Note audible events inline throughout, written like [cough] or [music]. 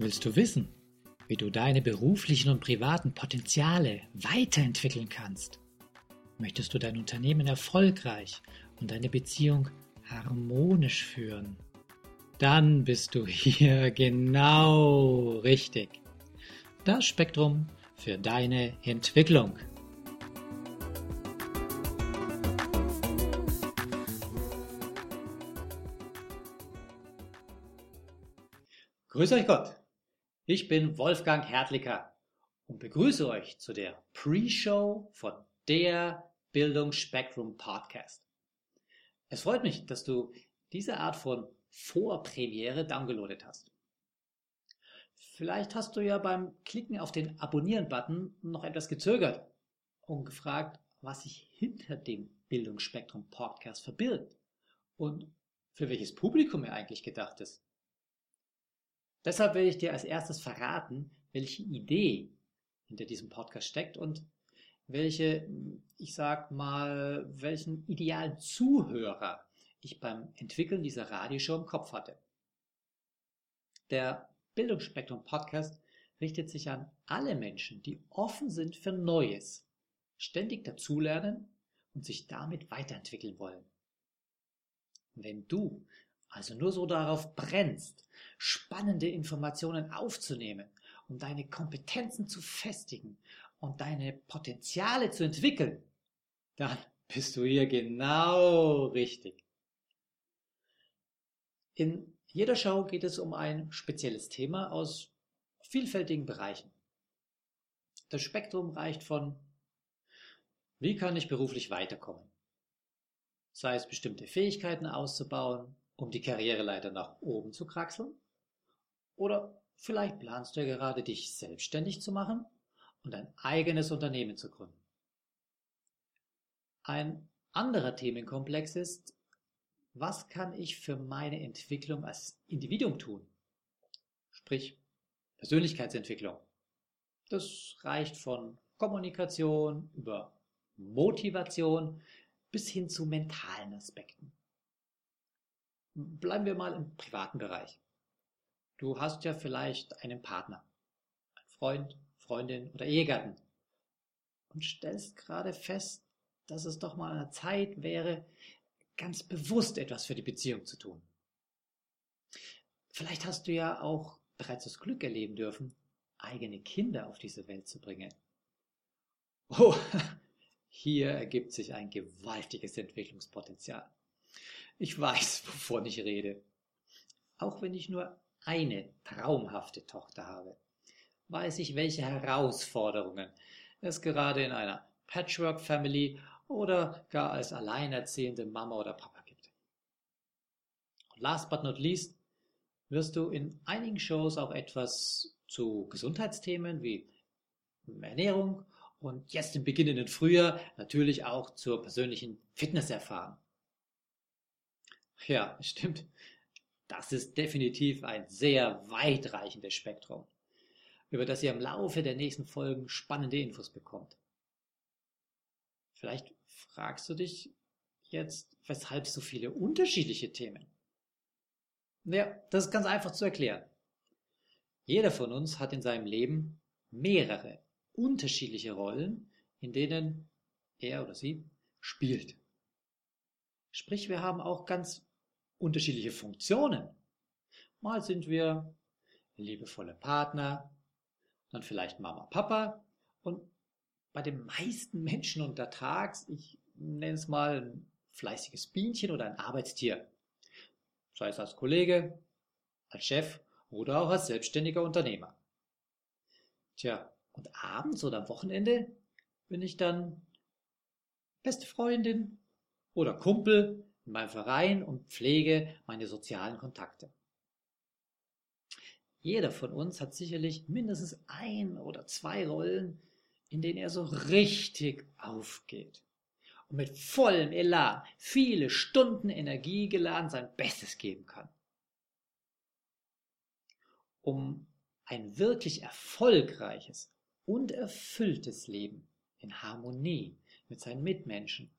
Willst du wissen, wie du deine beruflichen und privaten Potenziale weiterentwickeln kannst? Möchtest du dein Unternehmen erfolgreich und deine Beziehung harmonisch führen? Dann bist du hier [laughs] genau richtig. Das Spektrum für deine Entwicklung. Grüß euch Gott. Ich bin Wolfgang Hertlicker und begrüße euch zu der Pre-Show von der Bildungsspektrum Podcast. Es freut mich, dass du diese Art von Vorpremiere downgeloadet hast. Vielleicht hast du ja beim Klicken auf den Abonnieren-Button noch etwas gezögert und gefragt, was sich hinter dem Bildungsspektrum Podcast verbirgt und für welches Publikum er eigentlich gedacht ist. Deshalb will ich dir als erstes verraten, welche Idee hinter diesem Podcast steckt und welche, ich sag mal, welchen idealen Zuhörer ich beim Entwickeln dieser Radioshow im Kopf hatte. Der Bildungsspektrum Podcast richtet sich an alle Menschen, die offen sind für Neues, ständig dazulernen und sich damit weiterentwickeln wollen. Wenn du also nur so darauf brennst, spannende Informationen aufzunehmen, um deine Kompetenzen zu festigen und deine Potenziale zu entwickeln, dann bist du hier genau richtig. In jeder Show geht es um ein spezielles Thema aus vielfältigen Bereichen. Das Spektrum reicht von wie kann ich beruflich weiterkommen? Sei es bestimmte Fähigkeiten auszubauen, um die Karriereleiter nach oben zu kraxeln? Oder vielleicht planst du ja gerade, dich selbstständig zu machen und ein eigenes Unternehmen zu gründen. Ein anderer Themenkomplex ist, was kann ich für meine Entwicklung als Individuum tun? Sprich, Persönlichkeitsentwicklung. Das reicht von Kommunikation über Motivation bis hin zu mentalen Aspekten. Bleiben wir mal im privaten Bereich. Du hast ja vielleicht einen Partner, einen Freund, Freundin oder Ehegatten und stellst gerade fest, dass es doch mal eine Zeit wäre, ganz bewusst etwas für die Beziehung zu tun. Vielleicht hast du ja auch bereits das Glück erleben dürfen, eigene Kinder auf diese Welt zu bringen. Oh, [laughs] hier ergibt sich ein gewaltiges Entwicklungspotenzial. Ich weiß, [laughs] wovon ich rede. Auch wenn ich nur eine traumhafte Tochter habe, weiß ich, welche Herausforderungen es gerade in einer Patchwork-Family oder gar als alleinerziehende Mama oder Papa gibt. Und last but not least wirst du in einigen Shows auch etwas zu Gesundheitsthemen wie Ernährung und jetzt im beginnenden Frühjahr natürlich auch zur persönlichen Fitness erfahren. Ja, stimmt. Das ist definitiv ein sehr weitreichendes Spektrum, über das ihr im Laufe der nächsten Folgen spannende Infos bekommt. Vielleicht fragst du dich jetzt, weshalb so viele unterschiedliche Themen? Ja, das ist ganz einfach zu erklären. Jeder von uns hat in seinem Leben mehrere unterschiedliche Rollen, in denen er oder sie spielt. Sprich, wir haben auch ganz unterschiedliche Funktionen. Mal sind wir liebevolle Partner, dann vielleicht Mama, Papa und bei den meisten Menschen untertags, ich nenne es mal ein fleißiges Bienchen oder ein Arbeitstier. Sei es als Kollege, als Chef oder auch als selbstständiger Unternehmer. Tja, und abends oder am Wochenende bin ich dann beste Freundin oder Kumpel in meinem Verein und pflege meine sozialen Kontakte. Jeder von uns hat sicherlich mindestens ein oder zwei Rollen, in denen er so richtig aufgeht und mit vollem Elan, viele Stunden Energie geladen sein Bestes geben kann. Um ein wirklich erfolgreiches und erfülltes Leben in Harmonie mit seinen Mitmenschen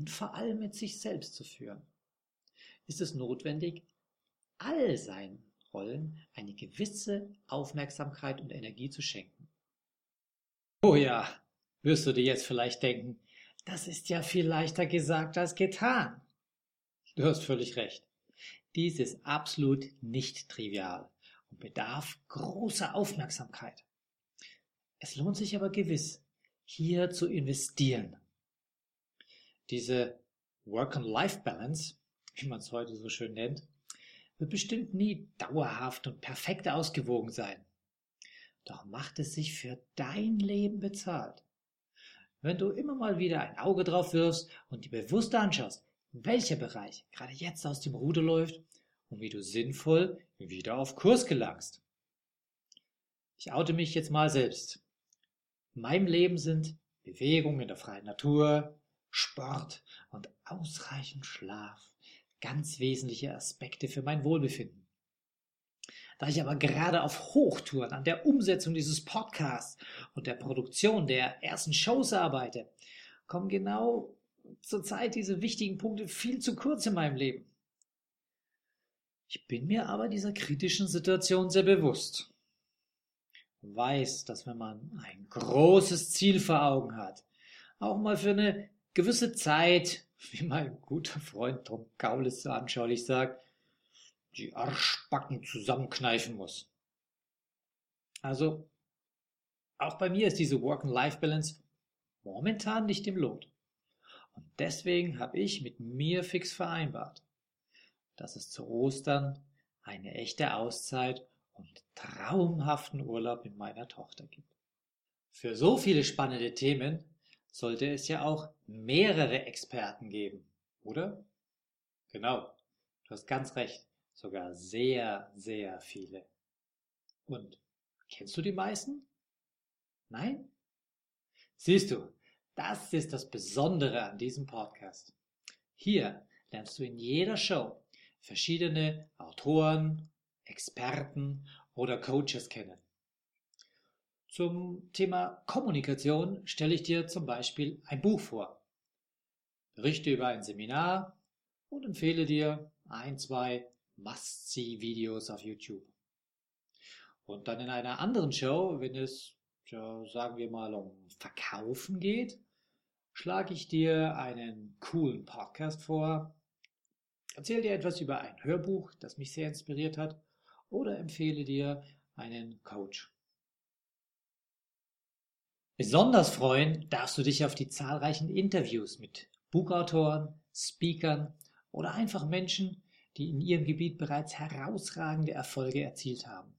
und vor allem mit sich selbst zu führen, ist es notwendig, all seinen Rollen eine gewisse Aufmerksamkeit und Energie zu schenken. Oh ja, wirst du dir jetzt vielleicht denken, das ist ja viel leichter gesagt als getan. Du hast völlig recht. Dies ist absolut nicht trivial und bedarf großer Aufmerksamkeit. Es lohnt sich aber gewiss, hier zu investieren. Diese Work-and-Life-Balance, wie man es heute so schön nennt, wird bestimmt nie dauerhaft und perfekt ausgewogen sein. Doch macht es sich für dein Leben bezahlt. Wenn du immer mal wieder ein Auge drauf wirfst und dir bewusst anschaust, welcher Bereich gerade jetzt aus dem Ruder läuft und wie du sinnvoll wieder auf Kurs gelangst. Ich oute mich jetzt mal selbst. In meinem Leben sind Bewegung in der freien Natur, Sport und ausreichend Schlaf ganz wesentliche Aspekte für mein Wohlbefinden. Da ich aber gerade auf Hochtouren an der Umsetzung dieses Podcasts und der Produktion der ersten Shows arbeite, kommen genau zur Zeit diese wichtigen Punkte viel zu kurz in meinem Leben. Ich bin mir aber dieser kritischen Situation sehr bewusst. Weiß, dass wenn man ein großes Ziel vor Augen hat, auch mal für eine gewisse Zeit, [laughs] wie mein guter Freund Tom Kaulis so anschaulich sagt, die Arschbacken zusammenkneifen muss. Also, auch bei mir ist diese Work-and-Life-Balance momentan nicht im Lot. Und deswegen habe ich mit mir fix vereinbart, dass es zu Ostern eine echte Auszeit und traumhaften Urlaub mit meiner Tochter gibt. Für so viele spannende Themen sollte es ja auch mehrere Experten geben, oder? Genau, du hast ganz recht, sogar sehr, sehr viele. Und kennst du die meisten? Nein? Siehst du, das ist das Besondere an diesem Podcast. Hier lernst du in jeder Show verschiedene Autoren, Experten oder Coaches kennen. Zum Thema Kommunikation stelle ich dir zum Beispiel ein Buch vor, berichte über ein Seminar und empfehle dir ein, zwei Must-See-Videos auf YouTube. Und dann in einer anderen Show, wenn es, ja, sagen wir mal, um Verkaufen geht, schlage ich dir einen coolen Podcast vor, Erzähl dir etwas über ein Hörbuch, das mich sehr inspiriert hat, oder empfehle dir einen Coach. Besonders freuen darfst du dich auf die zahlreichen Interviews mit Buchautoren, Speakern oder einfach Menschen, die in ihrem Gebiet bereits herausragende Erfolge erzielt haben.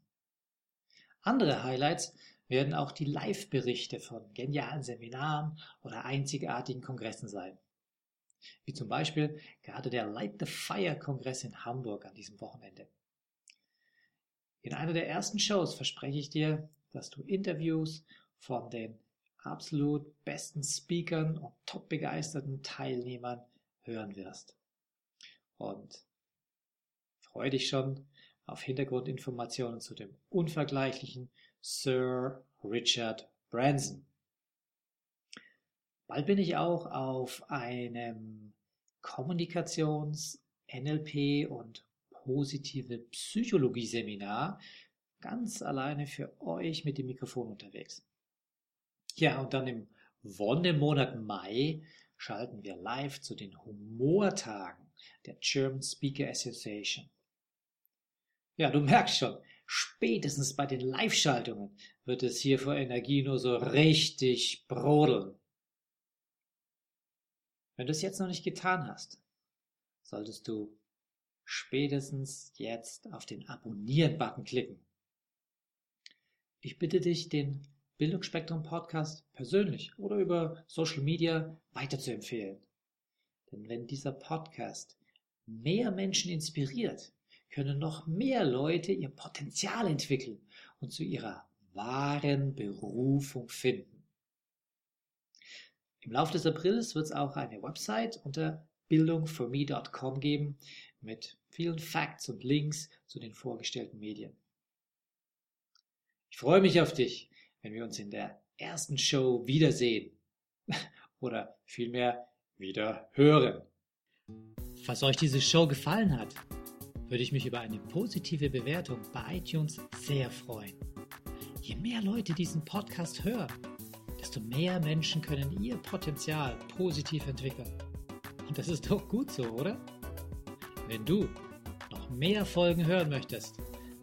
Andere Highlights werden auch die Live-Berichte von genialen Seminaren oder einzigartigen Kongressen sein wie zum Beispiel gerade der Light the Fire Kongress in Hamburg an diesem Wochenende. In einer der ersten Shows verspreche ich dir, dass du Interviews von den absolut besten Speakern und top begeisterten Teilnehmern hören wirst. Und freue dich schon auf Hintergrundinformationen zu dem unvergleichlichen Sir Richard Branson. Bald bin ich auch auf einem Kommunikations-, NLP und positive Psychologie-Seminar ganz alleine für euch mit dem Mikrofon unterwegs. Ja, und dann im Wonnemonat Mai schalten wir live zu den Humortagen der German Speaker Association. Ja, du merkst schon, spätestens bei den Live-Schaltungen wird es hier vor Energie nur so richtig brodeln. Wenn du es jetzt noch nicht getan hast, solltest du spätestens jetzt auf den Abonnieren-Button klicken. Ich bitte dich, den Bildungsspektrum Podcast persönlich oder über Social Media weiterzuempfehlen. Denn wenn dieser Podcast mehr Menschen inspiriert, können noch mehr Leute ihr Potenzial entwickeln und zu ihrer wahren Berufung finden. Im Laufe des Aprils wird es auch eine Website unter bildungforme.com geben mit vielen Facts und Links zu den vorgestellten Medien. Ich freue mich auf dich, wenn wir uns in der ersten Show wiedersehen [laughs] oder vielmehr wieder hören. Falls euch diese Show gefallen hat, würde ich mich über eine positive Bewertung bei iTunes sehr freuen. Je mehr Leute diesen Podcast hören, desto mehr Menschen können ihr Potenzial positiv entwickeln. Und das ist doch gut so, oder? Wenn du noch mehr Folgen hören möchtest,